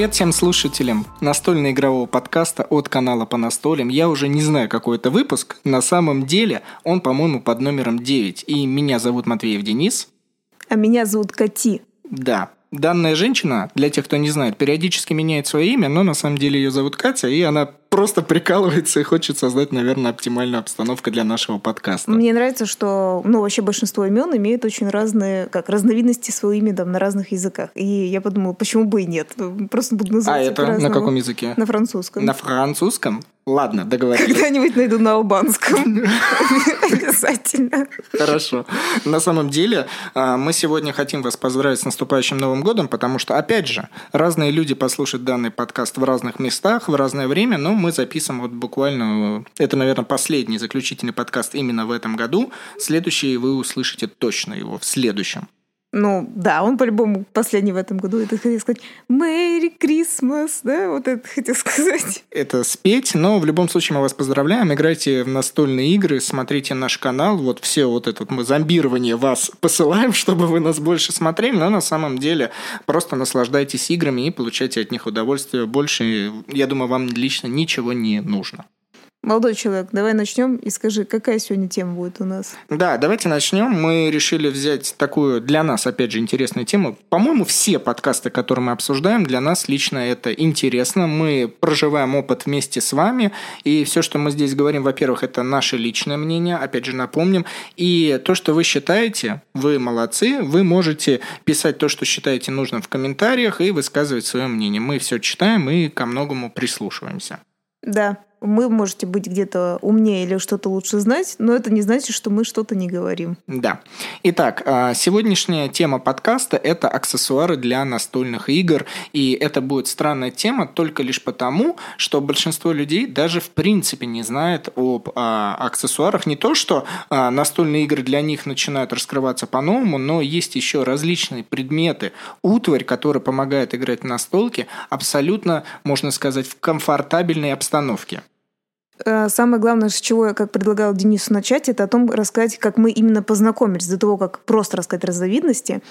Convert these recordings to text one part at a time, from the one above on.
Привет всем слушателям настольно-игрового подкаста от канала по настолям. Я уже не знаю, какой это выпуск. На самом деле он, по-моему, под номером 9. И меня зовут Матвеев Денис. А меня зовут Кати. Да, Данная женщина, для тех, кто не знает, периодически меняет свое имя, но на самом деле ее зовут Катя, и она просто прикалывается и хочет создать, наверное, оптимальную обстановку для нашего подкаста. Мне нравится, что, ну, вообще большинство имен имеют очень разные, как, разновидности своего имени там, на разных языках. И я подумала, почему бы и нет? Просто буду называть А это на каком языке? На французском. На французском? Ладно, договорились. Когда-нибудь найду на албанском. Обязательно. Хорошо. На самом деле, а, мы сегодня хотим вас поздравить с наступающим Новым годом, потому что, опять же, разные люди послушают данный подкаст в разных местах, в разное время, но мы записываем вот буквально, это, наверное, последний заключительный подкаст именно в этом году. Следующий вы услышите точно его в следующем. Ну, да, он по-любому последний в этом году. Это хотел сказать «Мэри Крисмас», да? Вот это хотел сказать. Это спеть, но в любом случае мы вас поздравляем. Играйте в настольные игры, смотрите наш канал. Вот все вот это мы зомбирование вас посылаем, чтобы вы нас больше смотрели, но на самом деле просто наслаждайтесь играми и получайте от них удовольствие. Больше, я думаю, вам лично ничего не нужно. Молодой человек, давай начнем и скажи, какая сегодня тема будет у нас? Да, давайте начнем. Мы решили взять такую для нас, опять же, интересную тему. По-моему, все подкасты, которые мы обсуждаем, для нас лично это интересно. Мы проживаем опыт вместе с вами, и все, что мы здесь говорим, во-первых, это наше личное мнение, опять же, напомним. И то, что вы считаете, вы молодцы, вы можете писать то, что считаете нужным в комментариях и высказывать свое мнение. Мы все читаем и ко многому прислушиваемся. Да, вы можете быть где-то умнее или что-то лучше знать, но это не значит, что мы что-то не говорим. Да. Итак, а, сегодняшняя тема подкаста – это аксессуары для настольных игр, и это будет странная тема только лишь потому, что большинство людей даже в принципе не знает об а, аксессуарах. Не то, что а, настольные игры для них начинают раскрываться по-новому, но есть еще различные предметы, утварь, которая помогает играть в настолки абсолютно, можно сказать, в комфортабельной обстановке. Э, самое главное, с чего я как предлагала Денису начать, это о том рассказать, как мы именно познакомились, до того, как просто рассказать разновидности.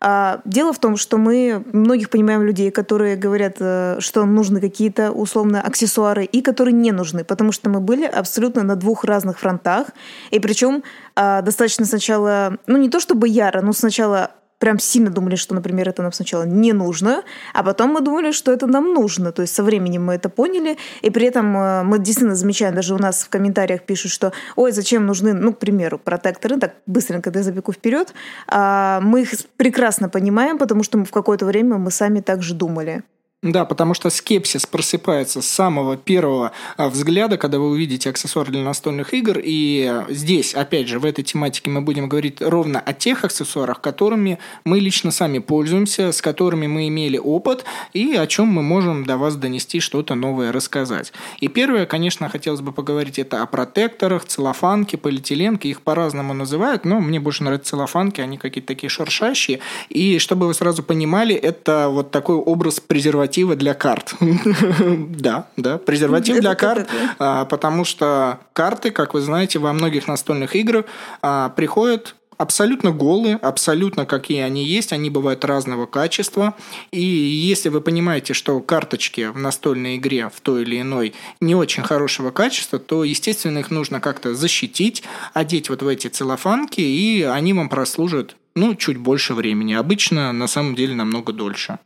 А, дело в том, что мы многих понимаем людей, которые говорят, э, что нужны какие-то условно аксессуары и которые не нужны, потому что мы были абсолютно на двух разных фронтах. И причем а, достаточно сначала, ну не то чтобы яро, но сначала прям сильно думали, что, например, это нам сначала не нужно, а потом мы думали, что это нам нужно. То есть со временем мы это поняли, и при этом э, мы действительно замечаем, даже у нас в комментариях пишут, что ой, зачем нужны, ну, к примеру, протекторы, так быстренько я забегу вперед, а мы их прекрасно понимаем, потому что в какое-то время мы сами так же думали. Да, потому что скепсис просыпается с самого первого а, взгляда, когда вы увидите аксессуар для настольных игр. И здесь, опять же, в этой тематике мы будем говорить ровно о тех аксессуарах, которыми мы лично сами пользуемся, с которыми мы имели опыт и о чем мы можем до вас донести что-то новое рассказать. И первое, конечно, хотелось бы поговорить это о протекторах, целлофанке, полиэтиленке. Их по-разному называют, но мне больше нравятся целлофанки, они какие-то такие шершащие. И чтобы вы сразу понимали, это вот такой образ презерватива презервативы для карт. Да, да, презерватив для карт, а, потому что карты, как вы знаете, во многих настольных играх а, приходят абсолютно голые, абсолютно какие они есть, они бывают разного качества. И если вы понимаете, что карточки в настольной игре в той или иной не очень хорошего качества, то, естественно, их нужно как-то защитить, одеть вот в эти целлофанки, и они вам прослужат ну, чуть больше времени. Обычно, на самом деле, намного дольше.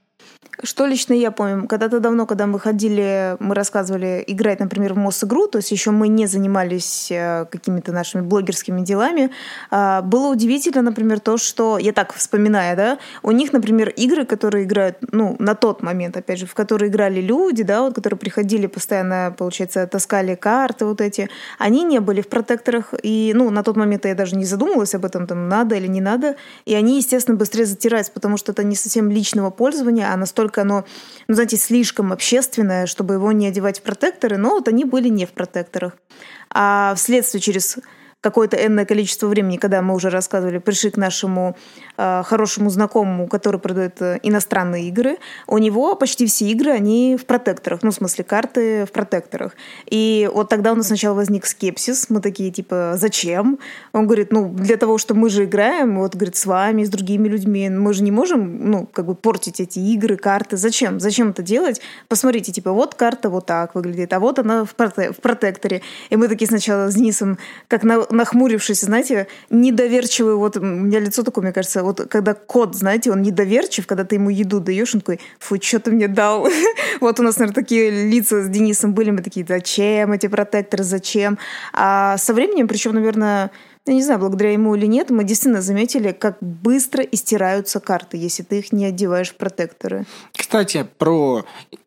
Что лично я помню, когда-то давно, когда мы ходили, мы рассказывали играть, например, в МОС-игру, то есть еще мы не занимались э, какими-то нашими блогерскими делами, а, было удивительно, например, то, что, я так вспоминаю, да, у них, например, игры, которые играют, ну, на тот момент, опять же, в которые играли люди, да, вот, которые приходили постоянно, получается, таскали карты вот эти, они не были в протекторах, и, ну, на тот момент я даже не задумывалась об этом, там, надо или не надо, и они, естественно, быстрее затираются, потому что это не совсем личного пользования, а настолько настолько оно, ну, знаете, слишком общественное, чтобы его не одевать в протекторы, но вот они были не в протекторах. А вследствие через какое-то энное количество времени, когда мы уже рассказывали, пришли к нашему э, хорошему знакомому, который продает э, иностранные игры, у него почти все игры, они в протекторах, ну, в смысле, карты в протекторах. И вот тогда у нас сначала возник скепсис, мы такие, типа, зачем? Он говорит, ну, для того, что мы же играем, вот, говорит, с вами, с другими людьми, мы же не можем, ну, как бы портить эти игры, карты. Зачем? Зачем это делать? Посмотрите, типа, вот карта вот так выглядит, а вот она в, проте в протекторе. И мы такие сначала с Денисом, как на, нахмурившись, знаете, недоверчивые, вот у меня лицо такое, мне кажется, вот когда кот, знаете, он недоверчив, когда ты ему еду даешь, он такой, фу, что ты мне дал? вот у нас, наверное, такие лица с Денисом были, мы такие, зачем эти протекторы, зачем? А со временем, причем, наверное, я не знаю, благодаря ему или нет, мы действительно заметили, как быстро истираются карты, если ты их не одеваешь в протекторы. Кстати, про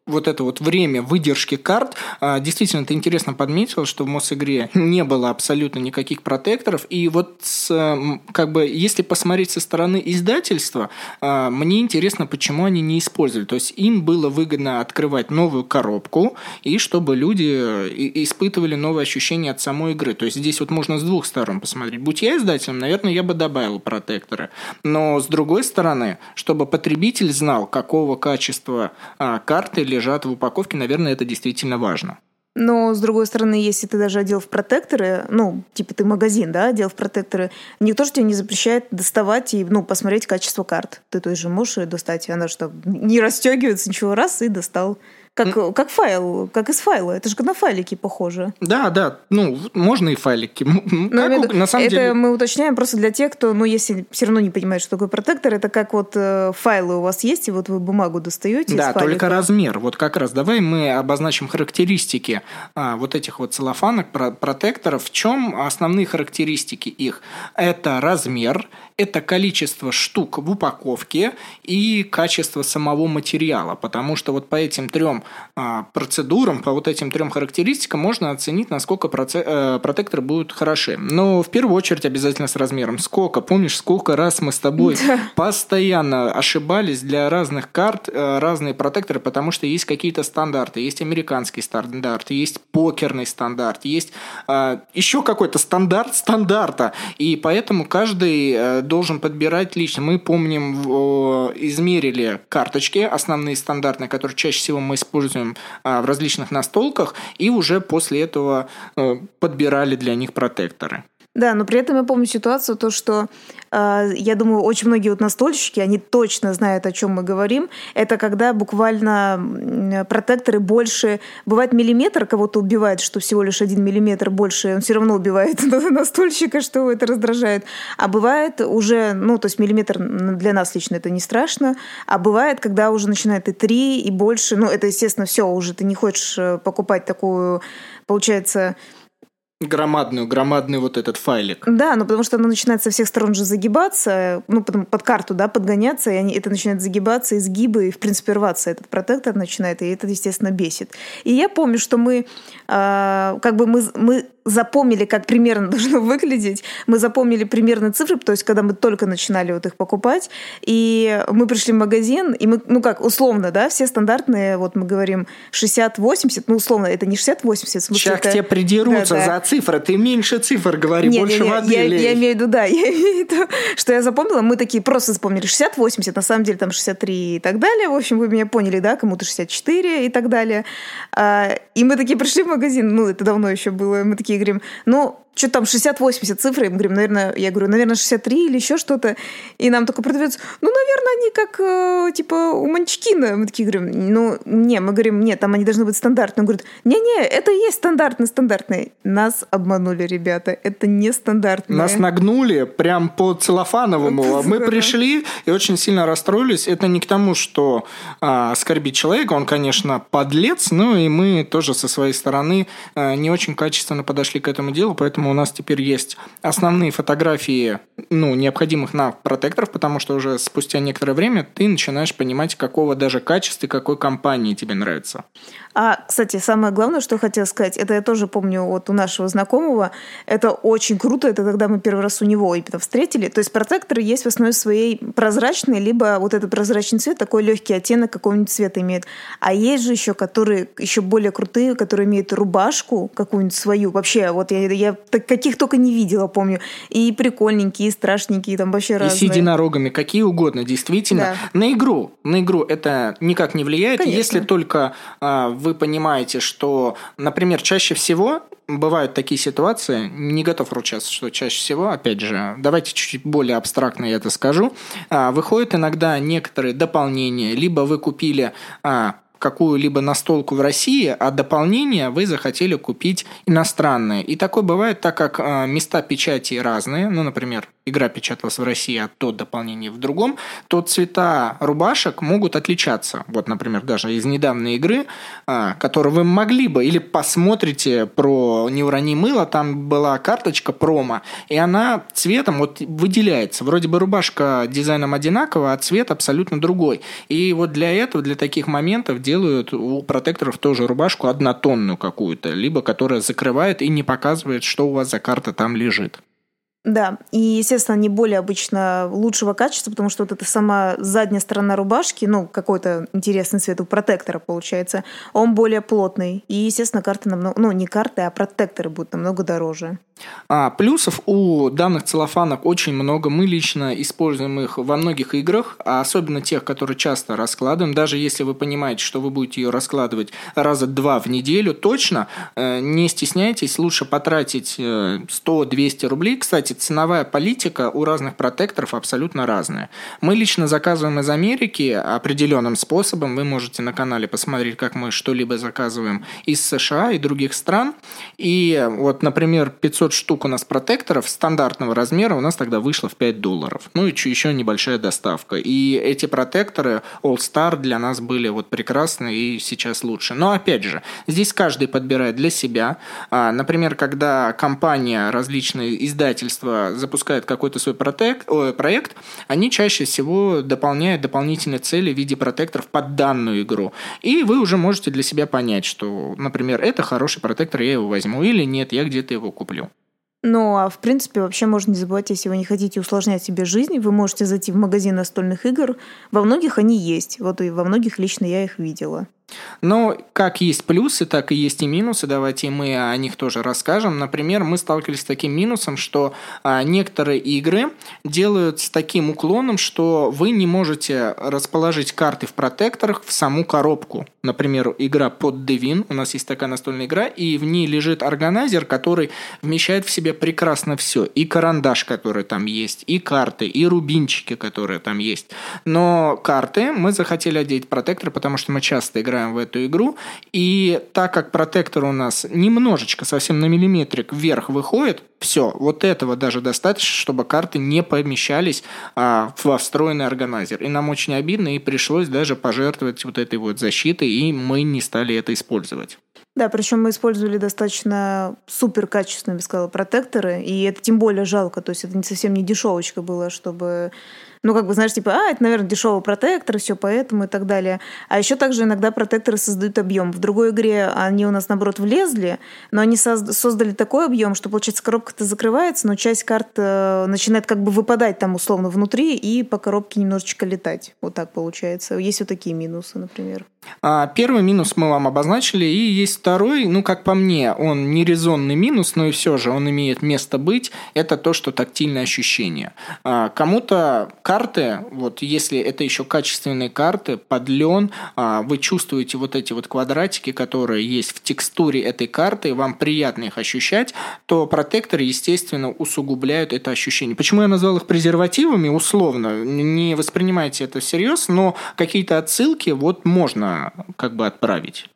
вот это вот время выдержки карт, а, действительно, ты интересно подметил, что в Мосигре не было абсолютно никаких протекторов, и вот с, как бы, если посмотреть со стороны издательства, а, мне интересно, почему они не использовали. То есть им было выгодно открывать новую коробку, и чтобы люди э, испытывали новые ощущения от самой игры. То есть здесь вот можно с двух сторон посмотреть. Будь я издателем, наверное, я бы добавил протекторы. Но с другой стороны, чтобы потребитель знал, какого качества а, карты или лежат в упаковке, наверное, это действительно важно. Но, с другой стороны, если ты даже одел в протекторы, ну, типа ты магазин, да, одел в протекторы, никто же тебе не запрещает доставать и, ну, посмотреть качество карт. Ты то же можешь ее достать, она что, не расстегивается, ничего, раз, и достал. Как, как файл, как из файла. Это же на файлики похоже. Да, да. Ну, можно и файлики. Но как, на самом это деле... мы уточняем просто для тех, кто, ну, если все равно не понимает, что такое протектор, это как вот э, файлы у вас есть, и вот вы бумагу достаете. Да, только размер. Вот как раз давай мы обозначим характеристики а, вот этих вот целлофанок, протекторов. В чем основные характеристики их? Это размер, это количество штук в упаковке и качество самого материала. Потому что вот по этим трем а, процедурам, по вот этим трем характеристикам можно оценить, насколько э, протекторы будут хороши. Но в первую очередь обязательно с размером. Сколько? Помнишь, сколько раз мы с тобой да. постоянно ошибались для разных карт, э, разные протекторы, потому что есть какие-то стандарты. Есть американский стандарт, есть покерный стандарт, есть а, еще какой-то стандарт стандарта. И поэтому каждый э, должен подбирать лично. Мы помним, измерили карточки, основные стандартные, которые чаще всего мы используем а, в различных настолках, и уже после этого э, подбирали для них протекторы. Да, но при этом я помню ситуацию, то, что э, я думаю, очень многие вот настольщики, они точно знают, о чем мы говорим. Это когда буквально протекторы больше... Бывает миллиметр кого-то убивает, что всего лишь один миллиметр больше, он все равно убивает настольщика, что это раздражает. А бывает уже, ну, то есть миллиметр для нас лично это не страшно, а бывает, когда уже начинает и три, и больше. Ну, это, естественно, все, уже ты не хочешь э, покупать такую, получается, Громадную, громадный вот этот файлик. Да, ну потому что оно начинает со всех сторон же загибаться, ну потом под карту, да, подгоняться, и они, это начинает загибаться, изгибы, и в принципе рваться этот протектор начинает, и это, естественно, бесит. И я помню, что мы, э, как бы мы, мы запомнили, как примерно должно выглядеть. Мы запомнили примерно цифры, то есть когда мы только начинали вот их покупать, и мы пришли в магазин, и мы, ну как, условно, да, все стандартные, вот мы говорим 60-80, ну условно, это не 60-80, в смысле, Сейчас это... тебе придерутся да, да. за цифры, ты меньше цифр говори, не, больше не, не, воды я, я имею в виду, да, я имею в виду, что я запомнила, мы такие просто запомнили 60-80, на самом деле там 63 и так далее, в общем, вы меня поняли, да, кому-то 64 и так далее. А, и мы такие пришли в магазин, ну это давно еще было, мы такие говорим, ну, что там 60-80 цифры, мы говорим, наверное, я говорю, наверное, 63 или еще что-то. И нам только продавец, ну, наверное, они как, э, типа, у Манчкина. Мы такие говорим, ну, не, мы говорим, нет, там они должны быть стандартные. Он говорит, не-не, это и есть стандартный, стандартный. Нас обманули, ребята, это не стандартные. Нас нагнули прям по целлофановому. Мы пришли и очень сильно расстроились. Это не к тому, что а, оскорбить человека, он, конечно, подлец, но и мы тоже со своей стороны а, не очень качественно подошли к этому делу, поэтому поэтому у нас теперь есть основные фотографии, ну, необходимых на протекторов, потому что уже спустя некоторое время ты начинаешь понимать, какого даже качества и какой компании тебе нравится. А, кстати, самое главное, что хотела сказать, это я тоже помню вот у нашего знакомого, это очень круто, это когда мы первый раз у него именно встретили. То есть протекторы есть в основе своей прозрачные, либо вот этот прозрачный цвет, такой легкий оттенок какого-нибудь цвета имеет. А есть же еще, которые еще более крутые, которые имеют рубашку какую-нибудь свою. Вообще, вот я, я каких только не видела, помню. И прикольненькие, и страшненькие, там вообще разные. И с единорогами, какие угодно, действительно. Да. На игру, на игру это никак не влияет, Конечно. если только а, вы понимаете, что, например, чаще всего бывают такие ситуации, не готов ручаться, что чаще всего, опять же, давайте чуть-чуть более абстрактно я это скажу, а, выходят иногда некоторые дополнения, либо вы купили а, какую-либо настолку в России, а дополнение вы захотели купить иностранное. И такое бывает, так как а, места печати разные, ну, например, игра печаталась в России, а то дополнение в другом, то цвета рубашек могут отличаться. Вот, например, даже из недавней игры, а, которую вы могли бы, или посмотрите про «Не урони мыло», там была карточка промо, и она цветом вот выделяется. Вроде бы рубашка дизайном одинаковая, а цвет абсолютно другой. И вот для этого, для таких моментов делают у протекторов тоже рубашку однотонную какую-то, либо которая закрывает и не показывает, что у вас за карта там лежит. Да, и, естественно, они более обычно лучшего качества, потому что вот эта сама задняя сторона рубашки, ну, какой-то интересный цвет у протектора получается, он более плотный. И, естественно, карты намного, ну, не карты, а протекторы будут намного дороже. А, плюсов у данных целлофанок очень много. Мы лично используем их во многих играх, а особенно тех, которые часто раскладываем. Даже если вы понимаете, что вы будете ее раскладывать раза два в неделю, точно э, не стесняйтесь, лучше потратить 100-200 э, рублей. Кстати, ценовая политика у разных протекторов абсолютно разная. Мы лично заказываем из Америки определенным способом. Вы можете на канале посмотреть, как мы что-либо заказываем из США и других стран. И вот, например, 500 штук у нас протекторов стандартного размера у нас тогда вышло в 5 долларов. Ну и еще небольшая доставка. И эти протекторы All Star для нас были вот прекрасны и сейчас лучше. Но опять же, здесь каждый подбирает для себя. А, например, когда компания, различные издательства издательство запускает какой-то свой протек, о, проект, они чаще всего дополняют дополнительные цели в виде протекторов под данную игру. И вы уже можете для себя понять, что, например, это хороший протектор, я его возьму, или нет, я где-то его куплю. Ну, а в принципе, вообще можно не забывать, если вы не хотите усложнять себе жизнь, вы можете зайти в магазин настольных игр. Во многих они есть. Вот и во многих лично я их видела. Но как есть плюсы, так и есть и минусы. Давайте мы о них тоже расскажем. Например, мы сталкивались с таким минусом, что а, некоторые игры делают с таким уклоном, что вы не можете расположить карты в протекторах в саму коробку. Например, игра под Devin, у нас есть такая настольная игра, и в ней лежит органайзер, который вмещает в себе прекрасно все. И карандаш, который там есть, и карты, и рубинчики, которые там есть. Но карты мы захотели одеть протектор, потому что мы часто играем играем в эту игру. И так как протектор у нас немножечко, совсем на миллиметрик вверх выходит, все, вот этого даже достаточно, чтобы карты не помещались а, во встроенный органайзер. И нам очень обидно, и пришлось даже пожертвовать вот этой вот защитой, и мы не стали это использовать. Да, причем мы использовали достаточно супер качественные, я бы сказала, протекторы, и это тем более жалко, то есть это не совсем не дешевочка была, чтобы ну, как бы, знаешь, типа, а, это, наверное, дешевый протектор, все поэтому и так далее. А еще также иногда протекторы создают объем. В другой игре они у нас, наоборот, влезли, но они создали такой объем, что, получается, коробка-то закрывается, но часть карт э, начинает как бы выпадать там условно внутри и по коробке немножечко летать. Вот так получается. Есть вот такие минусы, например. А, первый минус мы вам обозначили, и есть второй, ну, как по мне, он не резонный минус, но и все же он имеет место быть, это то, что тактильное ощущение. А, кому-то карты, вот если это еще качественные карты, подлен, а, вы чувствуете вот эти вот квадратики, которые есть в текстуре этой карты, вам приятно их ощущать, то протекторы, естественно, усугубляют это ощущение. Почему я назвал их презервативами, условно, не воспринимайте это всерьез, но какие-то отсылки вот можно как бы отправить.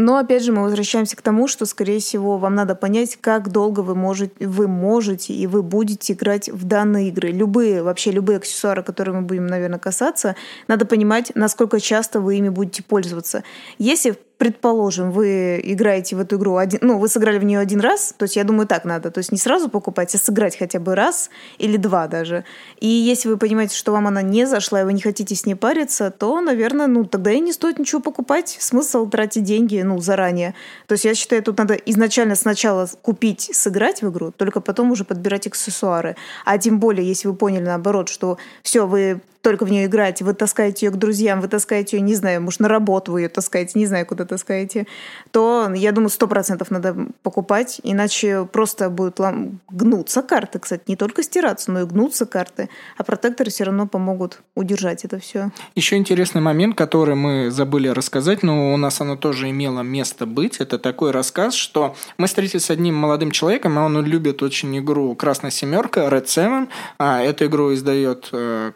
Но опять же мы возвращаемся к тому, что, скорее всего, вам надо понять, как долго вы можете, вы можете и вы будете играть в данные игры. Любые, вообще любые аксессуары, которые мы будем, наверное, касаться, надо понимать, насколько часто вы ими будете пользоваться. Если предположим, вы играете в эту игру один, ну, вы сыграли в нее один раз, то есть я думаю, так надо, то есть не сразу покупать, а сыграть хотя бы раз или два даже. И если вы понимаете, что вам она не зашла, и вы не хотите с ней париться, то, наверное, ну, тогда и не стоит ничего покупать. Смысл тратить деньги, ну, заранее. То есть я считаю, тут надо изначально сначала купить, сыграть в игру, только потом уже подбирать аксессуары. А тем более, если вы поняли наоборот, что все, вы только в нее играете, вы таскаете ее к друзьям, вы таскаете ее, не знаю, может, на работу вы ее таскаете, не знаю, куда таскаете, то, я думаю, сто процентов надо покупать, иначе просто будут лом... гнуться карты, кстати, не только стираться, но и гнуться карты, а протекторы все равно помогут удержать это все. Еще интересный момент, который мы забыли рассказать, но у нас оно тоже имело место быть, это такой рассказ, что мы встретились с одним молодым человеком, а он любит очень игру «Красная семерка», Red Seven, а эту игру издает э,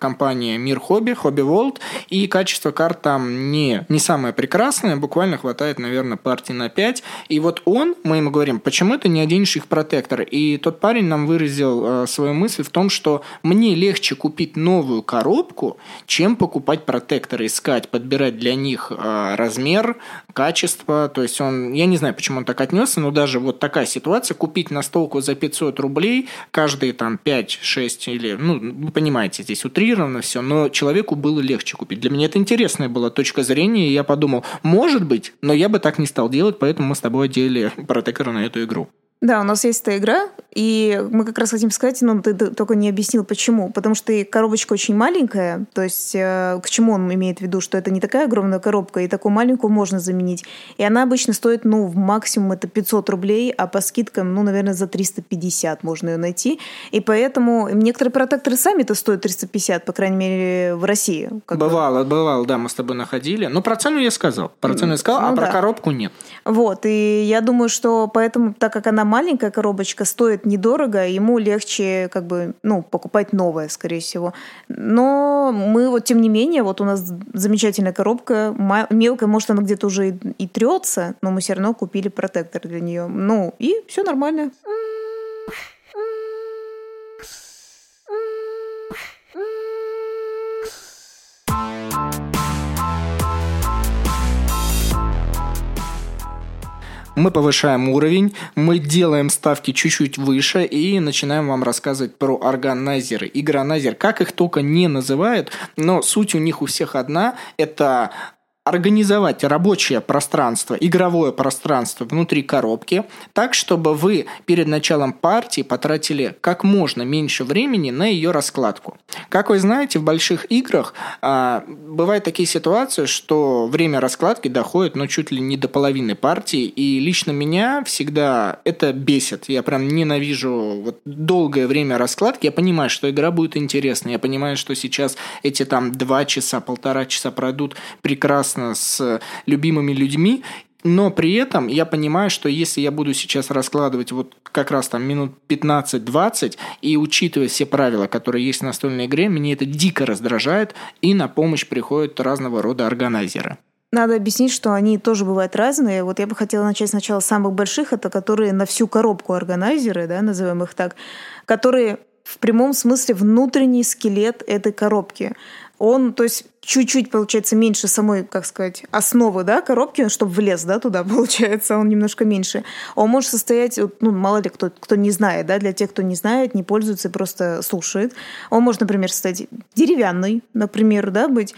компания Мир Хобби, Хобби World, и качество карт там не, не самое прекрасное, буквально хватает, наверное, партии на 5. И вот он, мы ему говорим, почему ты не оденешь их протектор? И тот парень нам выразил э, свою мысль в том, что мне легче купить новую коробку, чем покупать протекторы, искать, подбирать для них э, размер, качество. То есть он, я не знаю, почему он так отнесся, но даже вот такая ситуация, купить настолку за 500 рублей, каждые там 5-6 или, ну, вы понимаете, здесь утрировано все, но человеку было легче купить. Для меня это интересная была точка зрения, и я подумал, может быть, но я бы так не стал делать, поэтому мы с тобой одели протектор на эту игру. Да, у нас есть эта игра, и мы как раз хотим сказать, но ты только не объяснил, почему. Потому что коробочка очень маленькая, то есть э, к чему он имеет в виду, что это не такая огромная коробка, и такую маленькую можно заменить. И она обычно стоит, ну, в максимум это 500 рублей, а по скидкам, ну, наверное, за 350 можно ее найти. И поэтому некоторые протекторы сами-то стоят 350, по крайней мере, в России. Бывало, бы. бывало, да, мы с тобой находили. Но про цену я сказал. Про цену я сказал, а ну, а да. про коробку нет. Вот, и я думаю, что поэтому, так как она маленькая коробочка, стоит недорого, ему легче как бы, ну, покупать новое, скорее всего. Но мы вот, тем не менее, вот у нас замечательная коробка, мелкая, может, она где-то уже и, и трется, но мы все равно купили протектор для нее. Ну, и все нормально. Мы повышаем уровень, мы делаем ставки чуть-чуть выше и начинаем вам рассказывать про органайзеры. Игронайзер, как их только не называют, но суть у них у всех одна – это организовать рабочее пространство, игровое пространство внутри коробки, так, чтобы вы перед началом партии потратили как можно меньше времени на ее раскладку. Как вы знаете, в больших играх а, бывают такие ситуации, что время раскладки доходит ну, чуть ли не до половины партии, и лично меня всегда это бесит. Я прям ненавижу вот долгое время раскладки. Я понимаю, что игра будет интересной, я понимаю, что сейчас эти там два часа, полтора часа пройдут прекрасно прекрасно с любимыми людьми, но при этом я понимаю, что если я буду сейчас раскладывать вот как раз там минут 15-20 и учитывая все правила, которые есть в настольной игре, мне это дико раздражает, и на помощь приходят разного рода органайзеры. Надо объяснить, что они тоже бывают разные. Вот я бы хотела начать сначала с самых больших, это которые на всю коробку органайзеры, да, назовем их так, которые в прямом смысле внутренний скелет этой коробки он, то есть, чуть-чуть, получается, меньше самой, как сказать, основы, да, коробки, чтобы влез, да, туда, получается, он немножко меньше. Он может состоять, ну, мало ли кто, кто не знает, да, для тех, кто не знает, не пользуется, просто слушает. Он может, например, состоять деревянный, например, да, быть,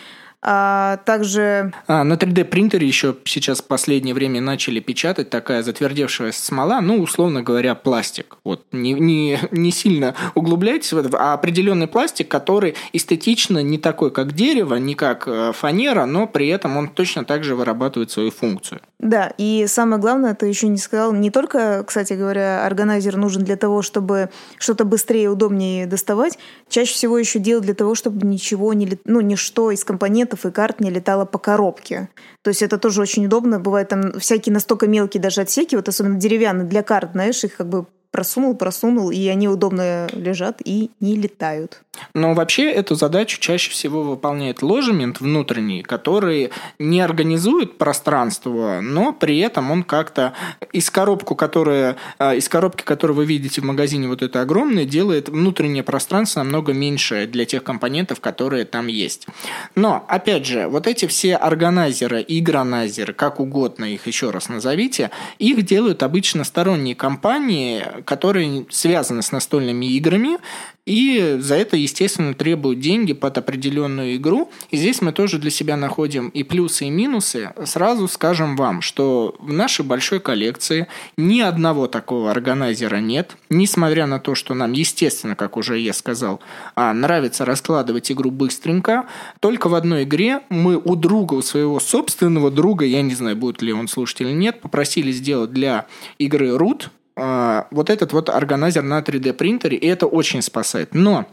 а также... А, на 3D принтере еще сейчас в последнее время начали печатать такая затвердевшая смола, ну, условно говоря, пластик. Вот не, не, не сильно углубляйтесь в это, а определенный пластик, который эстетично не такой, как дерево, не как э, фанера, но при этом он точно так же вырабатывает свою функцию. Да, и самое главное, ты еще не сказал, не только, кстати говоря, органайзер нужен для того, чтобы что-то быстрее и удобнее доставать, чаще всего еще делать для того, чтобы ничего не, ну, ничто из компонентов документов и карт не летала по коробке. То есть это тоже очень удобно. Бывает там всякие настолько мелкие даже отсеки, вот особенно деревянные для карт, знаешь, их как бы просунул, просунул, и они удобно лежат и не летают. Но вообще эту задачу чаще всего выполняет ложемент внутренний, который не организует пространство, но при этом он как-то из, коробку, которая, а, из коробки, которую вы видите в магазине, вот это огромное, делает внутреннее пространство намного меньше для тех компонентов, которые там есть. Но, опять же, вот эти все органайзеры, игронайзеры, как угодно их еще раз назовите, их делают обычно сторонние компании, которые связаны с настольными играми, и за это, естественно, требуют деньги под определенную игру. И здесь мы тоже для себя находим и плюсы, и минусы. Сразу скажем вам, что в нашей большой коллекции ни одного такого органайзера нет, несмотря на то, что нам, естественно, как уже я сказал, а, нравится раскладывать игру быстренько. Только в одной игре мы у друга, у своего собственного друга, я не знаю, будет ли он слушать или нет, попросили сделать для игры Root вот этот вот органайзер на 3D принтере, и это очень спасает. Но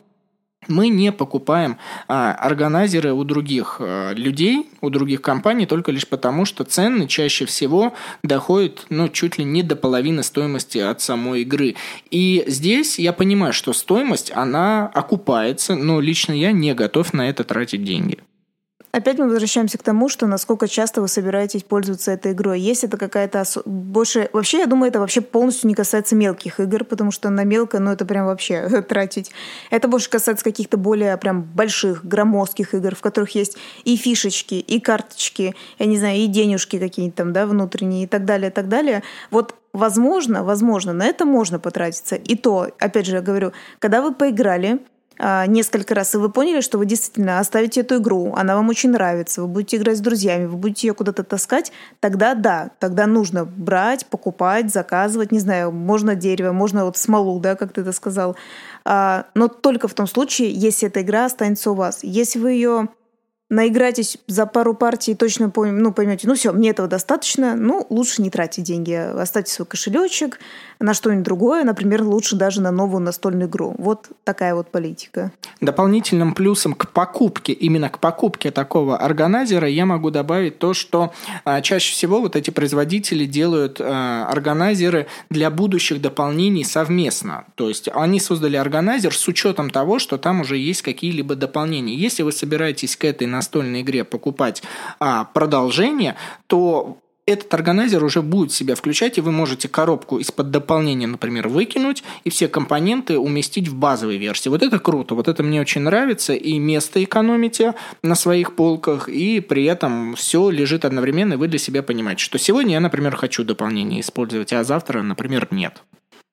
мы не покупаем а, органайзеры у других а, людей, у других компаний, только лишь потому, что цены чаще всего доходят ну, чуть ли не до половины стоимости от самой игры. И здесь я понимаю, что стоимость, она окупается, но лично я не готов на это тратить деньги. Опять мы возвращаемся к тому, что насколько часто вы собираетесь пользоваться этой игрой. Есть это какая-то ос... больше... Вообще, я думаю, это вообще полностью не касается мелких игр, потому что на мелко, ну, это прям вообще тратить. Это больше касается каких-то более прям больших, громоздких игр, в которых есть и фишечки, и карточки, я не знаю, и денежки какие-то там, да, внутренние и так далее, и так далее. Вот Возможно, возможно, на это можно потратиться. И то, опять же, я говорю, когда вы поиграли, несколько раз, и вы поняли, что вы действительно оставите эту игру, она вам очень нравится, вы будете играть с друзьями, вы будете ее куда-то таскать, тогда да, тогда нужно брать, покупать, заказывать, не знаю, можно дерево, можно вот смолу, да, как ты это сказал, а, но только в том случае, если эта игра останется у вас. Если вы ее наиграйтесь за пару партий, точно пойм, ну, поймете, ну все, мне этого достаточно, ну, лучше не тратить деньги, оставьте свой кошелечек на что-нибудь другое, например, лучше даже на новую настольную игру. Вот такая вот политика. Дополнительным плюсом к покупке, именно к покупке такого органайзера я могу добавить то, что а, чаще всего вот эти производители делают а, органайзеры для будущих дополнений совместно. То есть они создали органайзер с учетом того, что там уже есть какие-либо дополнения. Если вы собираетесь к этой настольной игре покупать а, продолжение, то этот органайзер уже будет себя включать, и вы можете коробку из-под дополнения, например, выкинуть и все компоненты уместить в базовой версии. Вот это круто, вот это мне очень нравится, и место экономите на своих полках, и при этом все лежит одновременно, и вы для себя понимаете, что сегодня я, например, хочу дополнение использовать, а завтра, например, нет.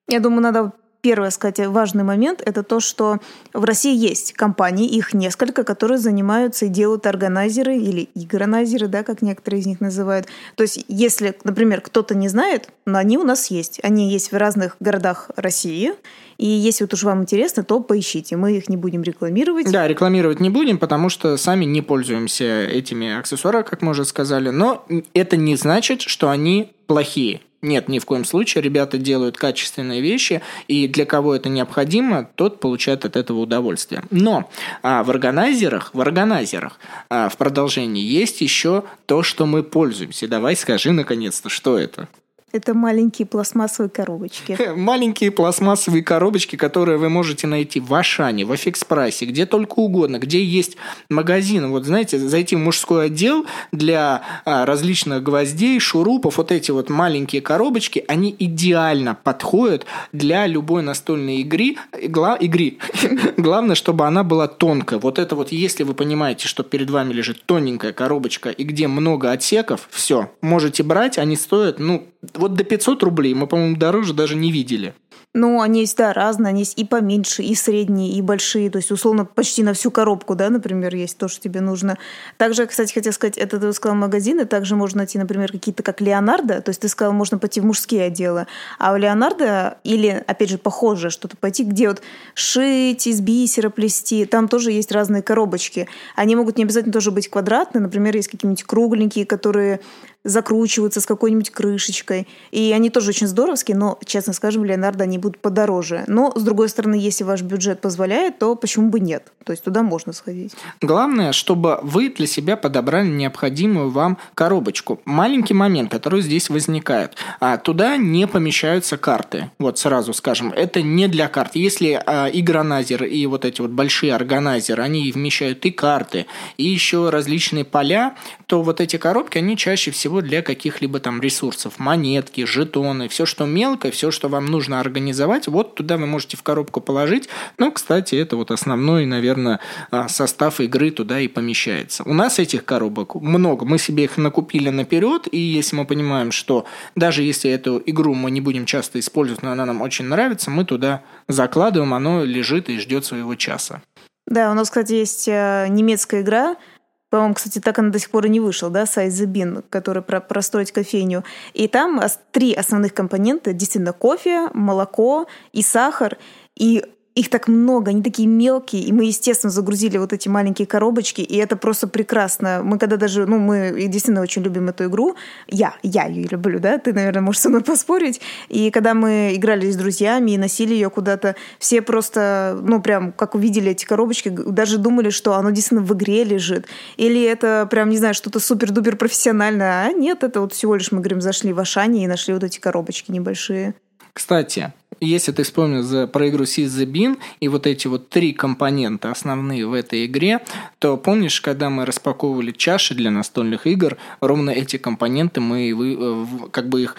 Я думаю, надо Первый, кстати, важный момент – это то, что в России есть компании, их несколько, которые занимаются и делают органайзеры или игронайзеры, да, как некоторые из них называют. То есть, если, например, кто-то не знает, но они у нас есть. Они есть в разных городах России, и если вот уж вам интересно, то поищите. Мы их не будем рекламировать. Да, рекламировать не будем, потому что сами не пользуемся этими аксессуарами, как мы уже сказали. Но это не значит, что они плохие. Нет, ни в коем случае. Ребята делают качественные вещи, и для кого это необходимо, тот получает от этого удовольствие. Но а, в органайзерах, в органайзерах а, в продолжении есть еще то, что мы пользуемся. Давай скажи наконец-то, что это. Это маленькие пластмассовые коробочки. Маленькие пластмассовые коробочки, которые вы можете найти в Ашане, в Афикспрайсе, где только угодно, где есть магазин. Вот знаете, зайти в мужской отдел для а, различных гвоздей, шурупов, вот эти вот маленькие коробочки, они идеально подходят для любой настольной игры. Гла- игры. Главное, чтобы она была тонкая. Вот это вот, если вы понимаете, что перед вами лежит тоненькая коробочка и где много отсеков, все, можете брать, они стоят, ну, вот до 500 рублей мы, по-моему, дороже даже не видели. Ну, они есть, да, разные. Они есть и поменьше, и средние, и большие. То есть, условно, почти на всю коробку, да, например, есть то, что тебе нужно. Также, кстати, хотел сказать, это ты сказал магазины, также можно найти, например, какие-то как Леонардо. То есть, ты сказал, можно пойти в мужские отделы. А у Леонардо, или, опять же, похоже, что-то пойти, где вот шить, из бисера плести, там тоже есть разные коробочки. Они могут не обязательно тоже быть квадратные. Например, есть какие-нибудь кругленькие, которые закручиваются с какой-нибудь крышечкой. И они тоже очень здоровские, но, честно скажем, Леонардо они будут подороже. Но, с другой стороны, если ваш бюджет позволяет, то почему бы нет? То есть туда можно сходить. Главное, чтобы вы для себя подобрали необходимую вам коробочку. Маленький момент, который здесь возникает. А, туда не помещаются карты. Вот сразу скажем, это не для карт. Если а, игронайзер и вот эти вот большие органайзеры, они вмещают и карты, и еще различные поля, то вот эти коробки, они чаще всего всего для каких-либо там ресурсов, монетки, жетоны, все, что мелкое, все, что вам нужно организовать, вот туда вы можете в коробку положить. Ну, кстати, это вот основной, наверное, а, состав игры туда и помещается. У нас этих коробок много. Мы себе их накупили наперед, и если мы понимаем, что даже если эту игру мы не будем часто использовать, но она нам очень нравится, мы туда закладываем, оно лежит и ждет своего часа. Да, у нас, кстати, есть э, немецкая игра, по-моему, кстати, так она до сих пор и не вышла, да, Size the Bean, который про простроить кофейню. И там три основных компонента, действительно, кофе, молоко и сахар. И их так много, они такие мелкие, и мы, естественно, загрузили вот эти маленькие коробочки, и это просто прекрасно. Мы когда даже, ну, мы действительно очень любим эту игру, я, я ее люблю, да, ты, наверное, можешь со мной поспорить, и когда мы играли с друзьями и носили ее куда-то, все просто, ну, прям, как увидели эти коробочки, даже думали, что оно действительно в игре лежит, или это прям, не знаю, что-то супер-дупер профессиональное, а нет, это вот всего лишь мы, говорим, зашли в Ашане и нашли вот эти коробочки небольшие. Кстати, если ты вспомнил за, про игру Seize the Bean и вот эти вот три компонента основные в этой игре, то помнишь, когда мы распаковывали чаши для настольных игр, ровно эти компоненты мы вы, э, как бы их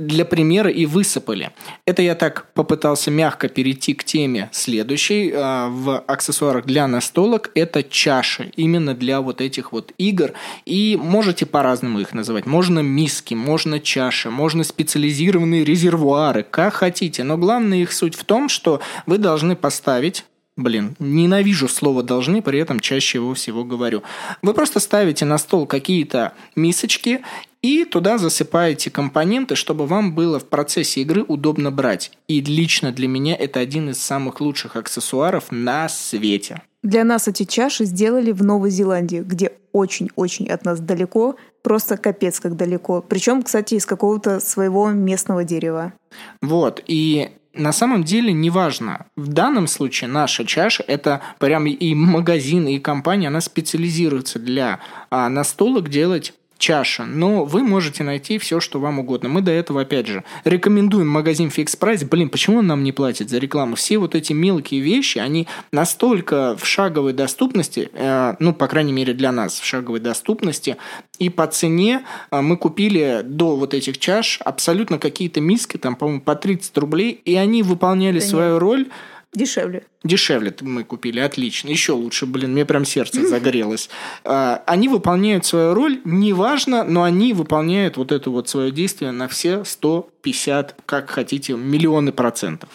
для примера и высыпали. Это я так попытался мягко перейти к теме следующей. А, в аксессуарах для настолок это чаши, именно для вот этих вот игр. И можете по-разному их называть. Можно миски, можно чаши, можно специализированные резервуары, как хотите. Но главная их суть в том, что вы должны поставить Блин, ненавижу слово «должны», при этом чаще его всего говорю. Вы просто ставите на стол какие-то мисочки и туда засыпаете компоненты, чтобы вам было в процессе игры удобно брать. И лично для меня это один из самых лучших аксессуаров на свете. Для нас эти чаши сделали в Новой Зеландии, где очень-очень от нас далеко, просто капец как далеко. Причем, кстати, из какого-то своего местного дерева. Вот, и на самом деле неважно. В данном случае наша чаша – это прям и магазин, и компания, она специализируется для а, настолок делать чаша, но вы можете найти все, что вам угодно. Мы до этого, опять же, рекомендуем магазин Fix Price. Блин, почему он нам не платит за рекламу? Все вот эти мелкие вещи, они настолько в шаговой доступности, э, ну, по крайней мере, для нас в шаговой доступности, и по цене э, мы купили до вот этих чаш абсолютно какие-то миски, там, по-моему, по 30 рублей, и они выполняли да свою нет. роль Дешевле. Дешевле мы купили, отлично. Еще лучше, блин, мне прям сердце загорелось. А, они выполняют свою роль, неважно, но они выполняют вот это вот свое действие на все 150, как хотите, миллионы процентов.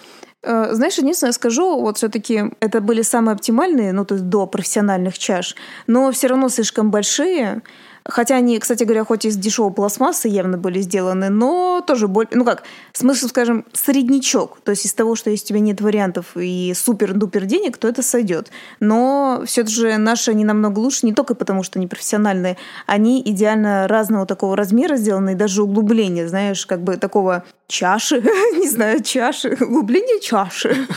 Э, знаешь, единственное, скажу, вот все-таки это были самые оптимальные, ну, то есть до профессиональных чаш, но все равно слишком большие, Хотя они, кстати говоря, хоть из дешевой пластмассы явно были сделаны, но тоже более, ну как, смысл, скажем, среднячок. То есть из того, что если у тебя нет вариантов и супер-дупер денег, то это сойдет. Но все же наши, они намного лучше, не только потому, что они профессиональные, они идеально разного такого размера сделаны, и даже углубления, знаешь, как бы такого чаши, не знаю, чаши, углубление чаши.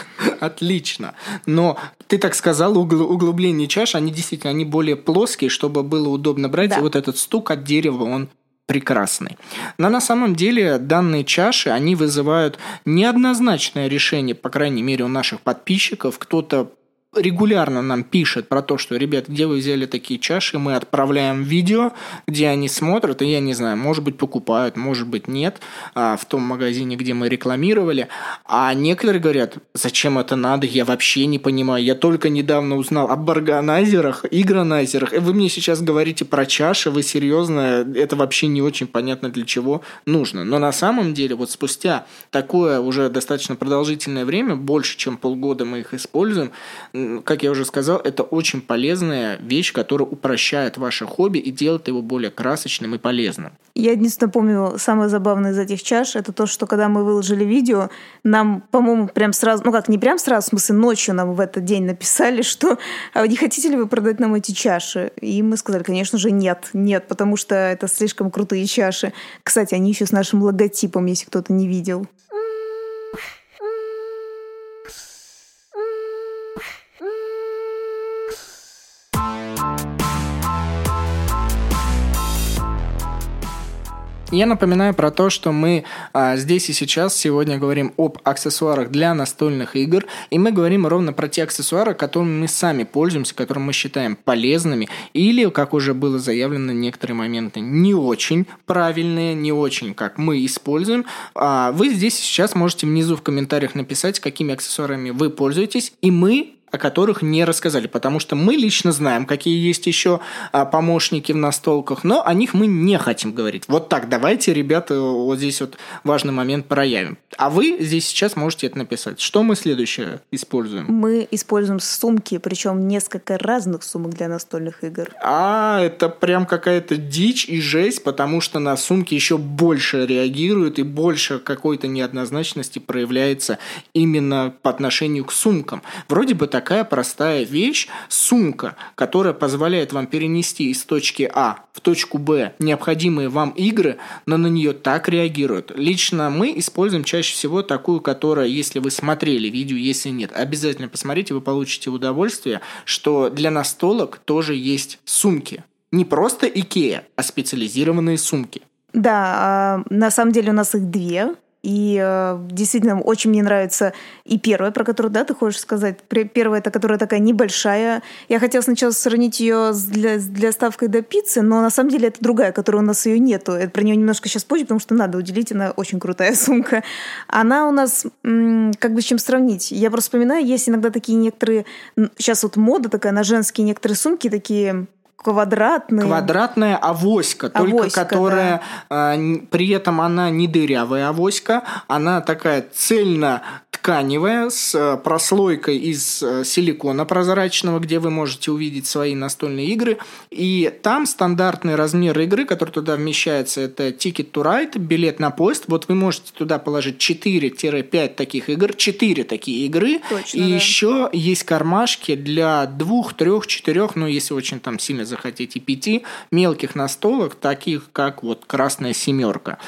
Отлично. Но ты так сказал, угл, углубление чаши, они действительно, они более плоские, чтобы было удобно брать. Да. И вот этот стук от дерева, он прекрасный. Но на самом деле данные чаши, они вызывают неоднозначное решение, по крайней мере, у наших подписчиков. Кто-то регулярно нам пишет про то, что, ребят, где вы взяли такие чаши, мы отправляем видео, где они смотрят, и я не знаю, может быть, покупают, может быть, нет, а, в том магазине, где мы рекламировали. А некоторые говорят, зачем это надо, я вообще не понимаю, я только недавно узнал об органайзерах, игронайзерах, и вы мне сейчас говорите про чаши, вы серьезно, это вообще не очень понятно для чего нужно. Но на самом деле, вот спустя такое уже достаточно продолжительное время, больше, чем полгода мы их используем, как я уже сказал, это очень полезная вещь, которая упрощает ваше хобби и делает его более красочным и полезным. Я единственное помню, самое забавное из этих чаш, это то, что когда мы выложили видео, нам, по-моему, прям сразу, ну как, не прям сразу, в смысле, ночью нам в этот день написали, что а не хотите ли вы продать нам эти чаши? И мы сказали, конечно же, нет, нет, потому что это слишком крутые чаши. Кстати, они еще с нашим логотипом, если кто-то не видел. Я напоминаю про то, что мы а, здесь и сейчас сегодня говорим об аксессуарах для настольных игр, и мы говорим ровно про те аксессуары, которыми мы сами пользуемся, которые мы считаем полезными, или, как уже было заявлено, некоторые моменты не очень правильные, не очень, как мы используем. А вы здесь и сейчас можете внизу в комментариях написать, какими аксессуарами вы пользуетесь, и мы о которых не рассказали, потому что мы лично знаем, какие есть еще а, помощники в настолках, но о них мы не хотим говорить. Вот так, давайте, ребята, вот здесь вот важный момент проявим. А вы здесь сейчас можете это написать. Что мы следующее используем? Мы используем сумки, причем несколько разных сумок для настольных игр. А, это прям какая-то дичь и жесть, потому что на сумки еще больше реагируют и больше какой-то неоднозначности проявляется именно по отношению к сумкам. Вроде бы такая простая вещь, сумка, которая позволяет вам перенести из точки А в точку Б необходимые вам игры, но на нее так реагируют. Лично мы используем чаще всего такую, которая, если вы смотрели видео, если нет, обязательно посмотрите, вы получите удовольствие, что для настолок тоже есть сумки. Не просто Икея, а специализированные сумки. Да, а, на самом деле у нас их две. И э, действительно, очень мне нравится и первая, про которую, да, ты хочешь сказать. Первая, это которая такая небольшая. Я хотела сначала сравнить ее с для, для ставкой до пиццы, но на самом деле это другая, которая у нас ее нету. Это про нее немножко сейчас позже, потому что надо уделить, она очень крутая сумка. Она у нас, как бы с чем сравнить. Я просто вспоминаю, есть иногда такие некоторые, сейчас вот мода такая на женские некоторые сумки, такие квадратные. Квадратная авоська, авоська только которая да. э, при этом она не дырявая авоська, она такая цельно тканевая с э, прослойкой из э, силикона прозрачного, где вы можете увидеть свои настольные игры. И там стандартный размер игры, который туда вмещается, это Ticket to Ride, билет на поезд. Вот вы можете туда положить 4-5 таких игр, 4 такие игры. Точно, и да. еще есть кармашки для 2, 3, 4, ну если очень там сильно захотите, 5 мелких настолок, таких как вот красная семерка.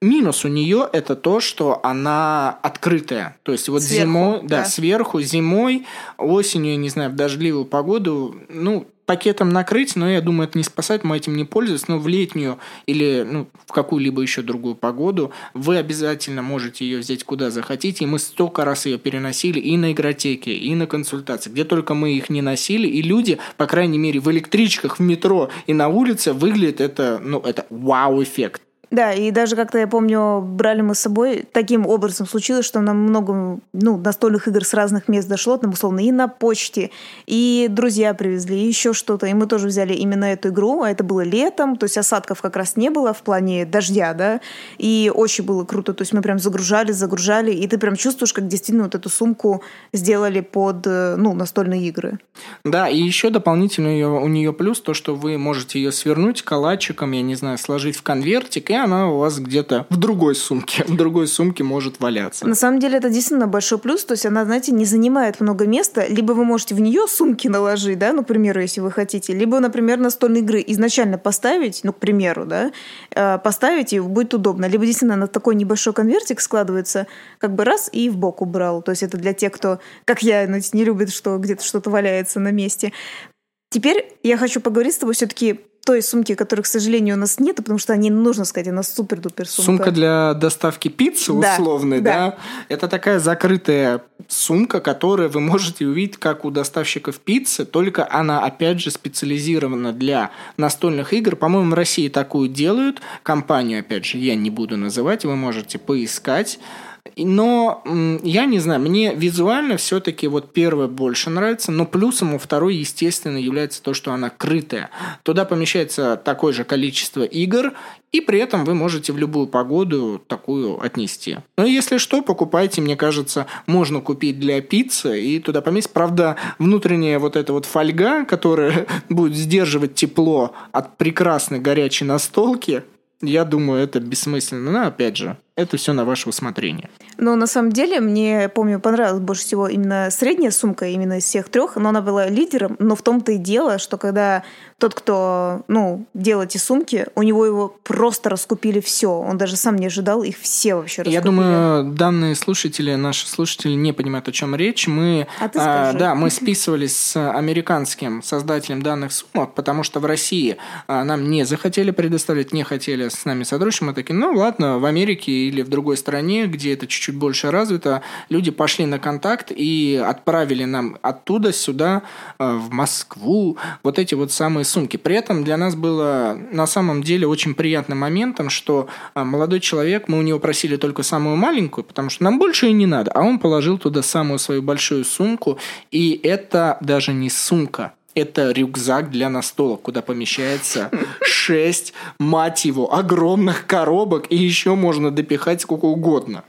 Минус у нее это то, что она открытая. То есть вот сверху, зимой, да, да, сверху, зимой, осенью, я не знаю, в дождливую погоду, ну, пакетом накрыть, но я думаю, это не спасать, мы этим не пользуемся, но в летнюю или ну, в какую-либо еще другую погоду вы обязательно можете ее взять куда захотите, и мы столько раз ее переносили и на игротеке, и на консультации, где только мы их не носили, и люди, по крайней мере, в электричках, в метро и на улице выглядит это, ну, это вау-эффект. Да, и даже как-то я помню, брали мы с собой, таким образом случилось, что нам много ну, настольных игр с разных мест дошло, там, условно, и на почте, и друзья привезли, и еще что-то, и мы тоже взяли именно эту игру, а это было летом, то есть осадков как раз не было в плане дождя, да, и очень было круто, то есть мы прям загружали, загружали, и ты прям чувствуешь, как действительно вот эту сумку сделали под, ну, настольные игры. Да, и еще дополнительно у нее плюс то, что вы можете ее свернуть калачиком, я не знаю, сложить в конвертик, и она у вас где-то в другой сумке, в другой сумке может валяться. На самом деле это действительно большой плюс, то есть она, знаете, не занимает много места, либо вы можете в нее сумки наложить, да, ну, к примеру, если вы хотите, либо, например, настольные игры изначально поставить, ну, к примеру, да, э, поставить и будет удобно, либо действительно на такой небольшой конвертик складывается, как бы раз и в бок убрал, то есть это для тех, кто, как я, ну, не любит, что где-то что-то валяется на месте. Теперь я хочу поговорить с тобой все-таки той сумки, которой, к сожалению, у нас нет, потому что они, нужно сказать, она супер-дупер сумка. Сумка для доставки пиццы условной, да, да? Это такая закрытая сумка, которую вы можете увидеть, как у доставщиков пиццы, только она, опять же, специализирована для настольных игр. По-моему, в России такую делают. Компанию, опять же, я не буду называть, вы можете поискать. Но я не знаю, мне визуально все-таки вот первая больше нравится, но плюсом у второй, естественно, является то, что она крытая. Туда помещается такое же количество игр, и при этом вы можете в любую погоду такую отнести. Но если что, покупайте, мне кажется, можно купить для пиццы и туда поместить. Правда, внутренняя вот эта вот фольга, которая будет сдерживать тепло от прекрасной горячей настолки, я думаю, это бессмысленно. Но опять же, это все на ваше усмотрение. Но на самом деле мне, помню, понравилась больше всего именно средняя сумка, именно из всех трех, но она была лидером, но в том-то и дело, что когда тот, кто, ну, делал эти сумки, у него его просто раскупили все, он даже сам не ожидал, их все вообще раскупили. Я думаю, данные слушатели, наши слушатели не понимают, о чем речь. Мы, а ты а, да, мы списывались с американским создателем данных сумок, потому что в России а, нам не захотели предоставлять, не хотели с нами сотрудничать, мы такие, ну ладно, в Америке или в другой стране, где это чуть-чуть больше развито, люди пошли на контакт и отправили нам оттуда сюда, э, в Москву, вот эти вот самые сумки. При этом для нас было на самом деле очень приятным моментом, что э, молодой человек, мы у него просили только самую маленькую, потому что нам больше и не надо, а он положил туда самую свою большую сумку, и это даже не сумка, это рюкзак для настолок, куда помещается шесть, мать его, огромных коробок, и еще можно допихать сколько угодно.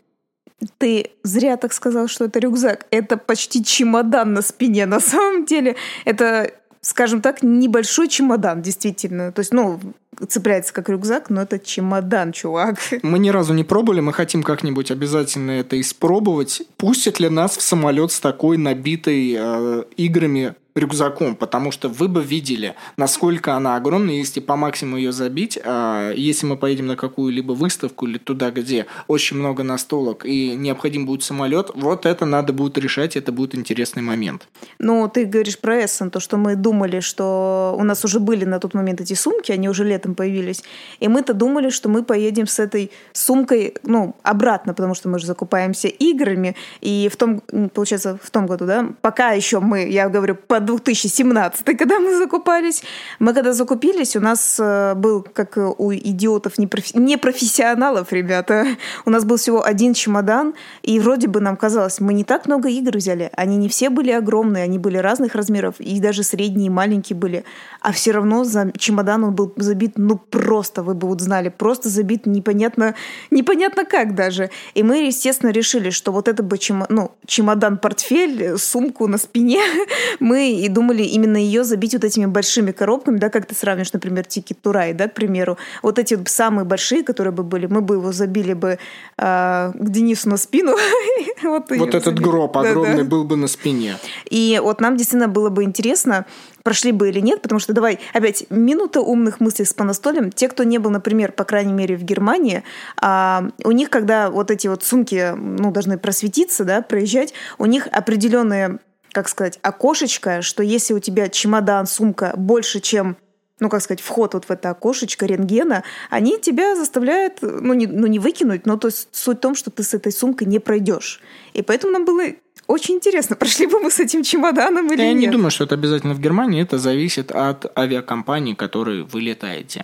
Ты зря так сказал, что это рюкзак. Это почти чемодан на спине. На самом деле это, скажем так, небольшой чемодан, действительно. То есть, ну, цепляется как рюкзак, но это чемодан, чувак. Мы ни разу не пробовали, мы хотим как-нибудь обязательно это испробовать. Пустят ли нас в самолет с такой набитой э, играми рюкзаком, потому что вы бы видели, насколько она огромная, если по максимуму ее забить. А если мы поедем на какую-либо выставку или туда, где очень много настолок и необходим будет самолет, вот это надо будет решать, это будет интересный момент. Ну, ты говоришь про Эссен, то, что мы думали, что у нас уже были на тот момент эти сумки, они уже летом появились, и мы-то думали, что мы поедем с этой сумкой, ну, обратно, потому что мы же закупаемся играми, и в том, получается, в том году, да, пока еще мы, я говорю, под 2017, когда мы закупались. Мы когда закупились, у нас э, был, как у идиотов, непрофессионалов, ребята, у нас был всего один чемодан, и вроде бы нам казалось, мы не так много игр взяли. Они не все были огромные, они были разных размеров, и даже средние и маленькие были. А все равно за чемодан он был забит, ну просто, вы бы вот знали, просто забит непонятно, непонятно как даже. И мы, естественно, решили, что вот это бы чемодан, ну, чемодан-портфель, сумку на спине мы и думали именно ее забить вот этими большими коробками, да, как ты сравнишь, например, Тики Турай, да, к примеру. Вот эти вот самые большие, которые бы были, мы бы его забили бы э, к Денису на спину. вот вот этот забили. гроб огромный был бы на спине. И вот нам действительно было бы интересно, прошли бы или нет, потому что давай опять минута умных мыслей с понастолем. Те, кто не был, например, по крайней мере в Германии, а, у них, когда вот эти вот сумки ну, должны просветиться, да, проезжать, у них определенные как сказать, окошечко, что если у тебя чемодан, сумка больше, чем ну, как сказать, вход вот в это окошечко рентгена, они тебя заставляют, ну не, ну, не выкинуть, но то есть суть в том, что ты с этой сумкой не пройдешь. И поэтому нам было очень интересно, прошли бы мы с этим чемоданом или Я нет. Я не думаю, что это обязательно в Германии, это зависит от авиакомпании, которой вы летаете.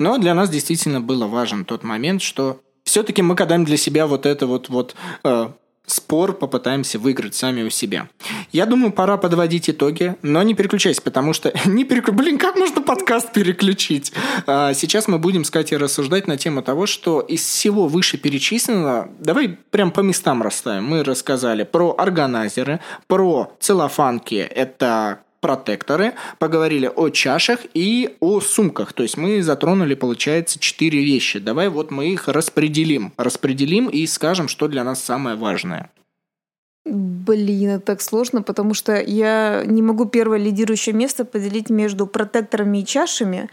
Но для нас действительно было важен тот момент, что все-таки мы кадаем для себя вот это вот, вот э, спор попытаемся выиграть сами у себя. Я думаю, пора подводить итоги, но не переключайся, потому что... не переклю... Блин, как можно подкаст переключить? А, сейчас мы будем Катей рассуждать на тему того, что из всего вышеперечисленного... Давай прям по местам расставим. Мы рассказали про органайзеры, про целлофанки. Это протекторы, поговорили о чашах и о сумках. То есть мы затронули, получается, четыре вещи. Давай вот мы их распределим. Распределим и скажем, что для нас самое важное. Блин, это так сложно, потому что я не могу первое лидирующее место поделить между протекторами и чашами,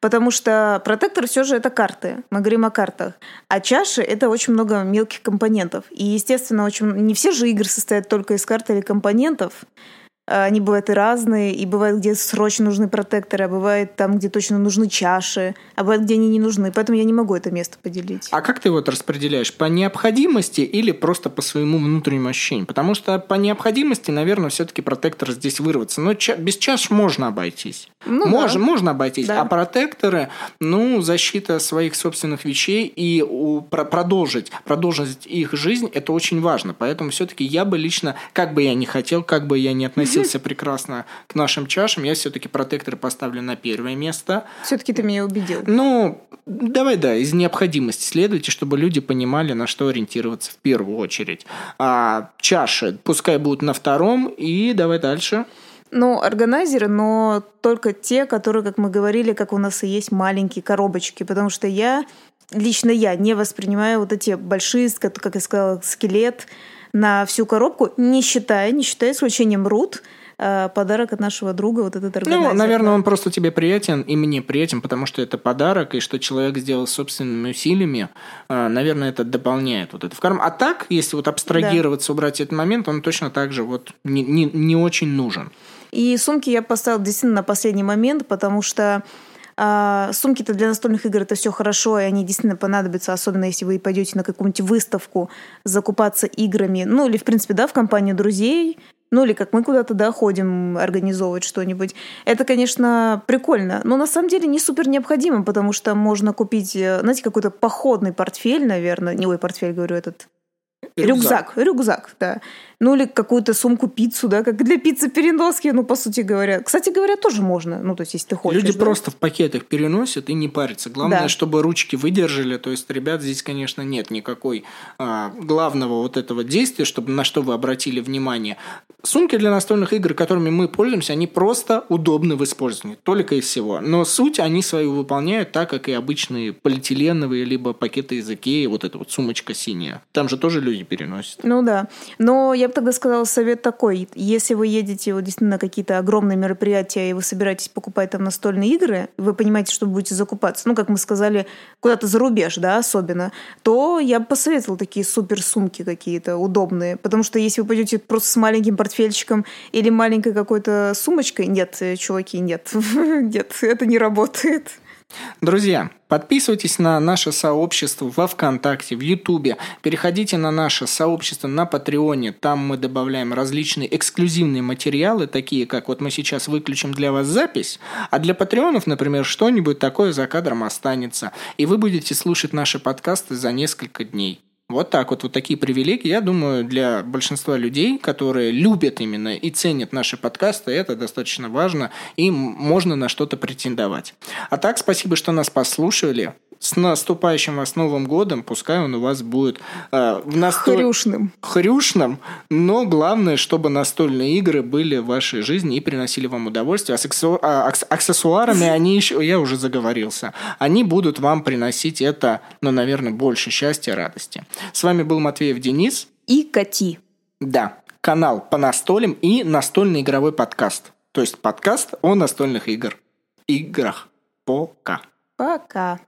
потому что протектор все же это карты. Мы говорим о картах. А чаши это очень много мелких компонентов. И, естественно, очень не все же игры состоят только из карт или компонентов. А, они бывают и разные, и бывает, где срочно нужны протекторы, а бывает там, где точно нужны чаши, а бывает, где они не нужны. Поэтому я не могу это место поделить. А как ты вот распределяешь? По необходимости или просто по своему внутреннему ощущению? Потому что по необходимости, наверное, все-таки протектор здесь вырваться. Но ча- без чаш можно обойтись. Ну, Мож- да. Можно обойтись. Да. А протекторы, ну, защита своих собственных вещей и у, про- продолжить, продолжить их жизнь, это очень важно. Поэтому все-таки я бы лично, как бы я ни хотел, как бы я ни относился относился прекрасно к нашим чашам. Я все-таки протекторы поставлю на первое место. Все-таки ты меня убедил. Ну, давай, да, из необходимости следуйте, чтобы люди понимали, на что ориентироваться в первую очередь. А чаши пускай будут на втором, и давай дальше. Ну, органайзеры, но только те, которые, как мы говорили, как у нас и есть маленькие коробочки, потому что я, лично я, не воспринимаю вот эти большие, как я сказала, скелет, на всю коробку, не считая, не считая исключением рут, э, подарок от нашего друга, вот этот органайзер. Ну, наверное, он просто тебе приятен, и мне приятен, потому что это подарок, и что человек сделал собственными усилиями, э, наверное, это дополняет вот это в карман. А так, если вот абстрагироваться, да. убрать этот момент, он точно так же вот не, не, не очень нужен. И сумки я поставила действительно на последний момент, потому что сумки-то для настольных игр это все хорошо, и они действительно понадобятся, особенно если вы пойдете на какую-нибудь выставку закупаться играми, ну или, в принципе, да, в компанию друзей, ну или как мы куда-то, да, ходим организовывать что-нибудь. Это, конечно, прикольно, но на самом деле не супер необходимо, потому что можно купить, э, знаете, какой-то походный портфель, наверное, не ой, портфель, говорю, этот Рюкзак. рюкзак, рюкзак, да. Ну или какую-то сумку пиццу, да, как для пиццы переноски, ну, по сути говоря. Кстати говоря, тоже можно, ну, то есть, если ты хочешь. Люди да? просто в пакетах переносят и не парятся. Главное, да. чтобы ручки выдержали. То есть, ребят, здесь, конечно, нет никакой а, главного вот этого действия, чтобы на что вы обратили внимание. Сумки для настольных игр, которыми мы пользуемся, они просто удобны в использовании. Только и всего. Но суть они свою выполняют так, как и обычные полиэтиленовые, либо пакеты из Икеи, вот эта вот сумочка синяя. Там же тоже люди переносят. Ну да. Но я бы тогда сказала совет такой. Если вы едете вот действительно на какие-то огромные мероприятия, и вы собираетесь покупать там настольные игры, вы понимаете, что будете закупаться, ну, как мы сказали, куда-то за рубеж, да, особенно, то я бы посоветовала такие супер сумки какие-то удобные. Потому что если вы пойдете просто с маленьким портфельчиком или маленькой какой-то сумочкой, нет, чуваки, нет, нет, это не работает. Друзья, подписывайтесь на наше сообщество во Вконтакте, в Ютубе. Переходите на наше сообщество на Патреоне. Там мы добавляем различные эксклюзивные материалы, такие как вот мы сейчас выключим для вас запись, а для патреонов, например, что-нибудь такое за кадром останется. И вы будете слушать наши подкасты за несколько дней. Вот так вот, вот такие привилегии, я думаю, для большинства людей, которые любят именно и ценят наши подкасты, это достаточно важно, и можно на что-то претендовать. А так, спасибо, что нас послушали с наступающим вас Новым годом, пускай он у вас будет э, в настоль... хрюшным. хрюшным, но главное, чтобы настольные игры были в вашей жизни и приносили вам удовольствие. А сексу... а, аксессуарами они еще, я уже заговорился, они будут вам приносить это, ну, наверное, больше счастья и радости. С вами был Матвеев Денис. И Кати. Да, канал по настолям и настольный игровой подкаст. То есть подкаст о настольных игр. Играх. Пока. Пока.